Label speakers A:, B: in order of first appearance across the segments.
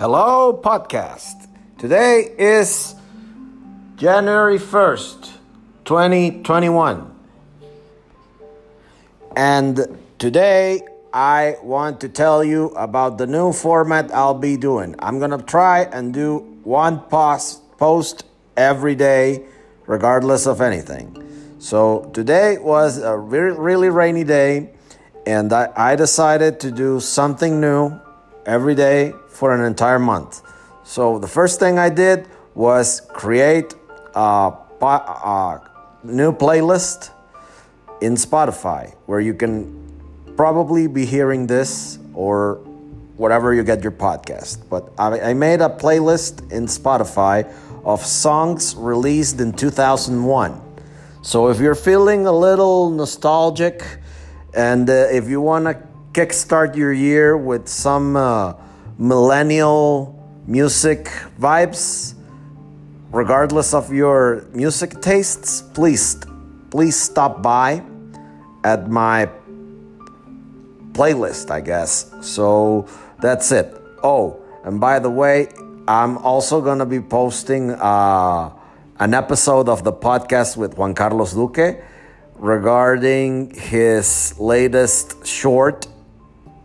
A: Hello, podcast. Today is January 1st, 2021. And today I want to tell you about the new format I'll be doing. I'm going to try and do one post, post every day, regardless of anything. So today was a really, really rainy day, and I, I decided to do something new every day for an entire month. So the first thing I did was create a, a new playlist in Spotify where you can probably be hearing this or whatever you get your podcast. But I, I made a playlist in Spotify of songs released in 2001. So if you're feeling a little nostalgic and uh, if you want to kickstart your year with some uh, millennial music vibes, regardless of your music tastes, please please stop by at my playlist, I guess. So that's it. Oh, and by the way, I'm also gonna be posting uh, an episode of the podcast with Juan Carlos Duque regarding his latest short,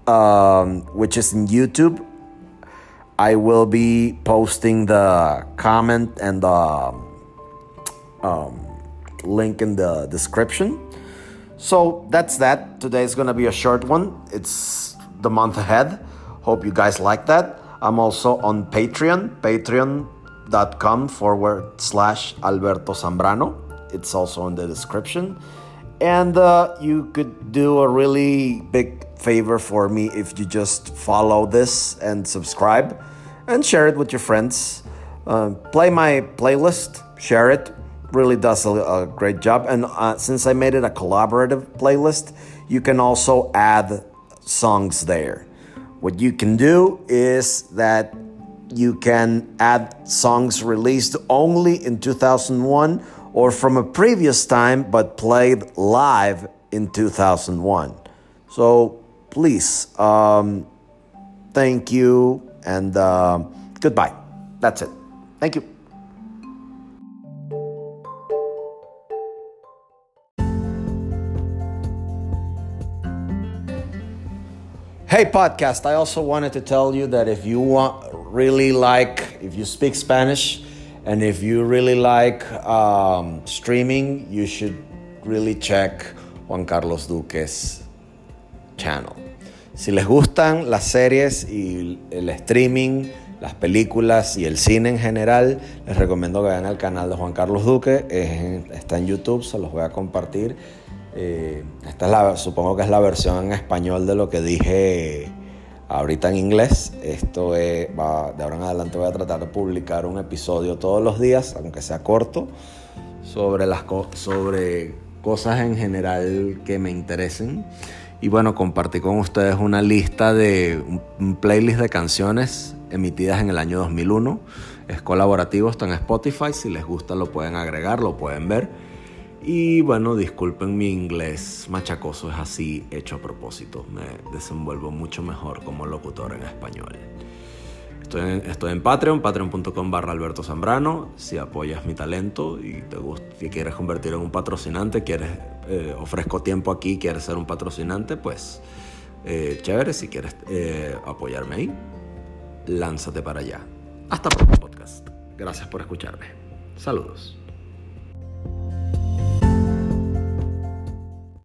A: um, which is in YouTube. I will be posting the comment and the um, link in the description. So that's that. Today is gonna be a short one. It's the month ahead. Hope you guys like that. I'm also on Patreon, patreon.com forward slash Alberto Zambrano. It's also in the description. And uh, you could do a really big favor for me if you just follow this and subscribe and share it with your friends. Uh, play my playlist, share it. Really does a, a great job. And uh, since I made it a collaborative playlist, you can also add songs there. What you can do is that you can add songs released only in 2001 or from a previous time but played live in 2001. So please, um, thank you and uh, goodbye. That's it. Thank you. Hey, podcast. I also wanted to tell you that if you want really like, if you speak Spanish, and if you really like um, streaming, you should really check Juan Carlos Duque's channel. Si les gustan las series y el streaming, las películas y el cine en general, les recomiendo que vayan al canal de Juan Carlos Duque. está en YouTube, se los voy a compartir. Eh, esta es la, supongo que es la versión en español de lo que dije ahorita en inglés. Esto va, de ahora en adelante voy a tratar de publicar un episodio todos los días, aunque sea corto, sobre, las sobre cosas en general que me interesen. Y bueno, compartí con ustedes una lista de un playlist de canciones emitidas en el año 2001. Es colaborativo, está en Spotify. Si les gusta lo pueden agregar, lo pueden ver. Y bueno, disculpen mi inglés machacoso, es así hecho a propósito. Me desenvuelvo mucho mejor como locutor en español. Estoy en, Patreon, patreon.com barra Alberto Zambrano. Si apoyas mi talento y te gusta, si quieres convertir en un patrocinante, quieres, eh, ofrezco tiempo aquí, quieres ser un patrocinante, pues eh, chévere. Si quieres eh, apoyarme ahí, lánzate para allá. Hasta pronto, podcast. Gracias por escucharme. Saludos.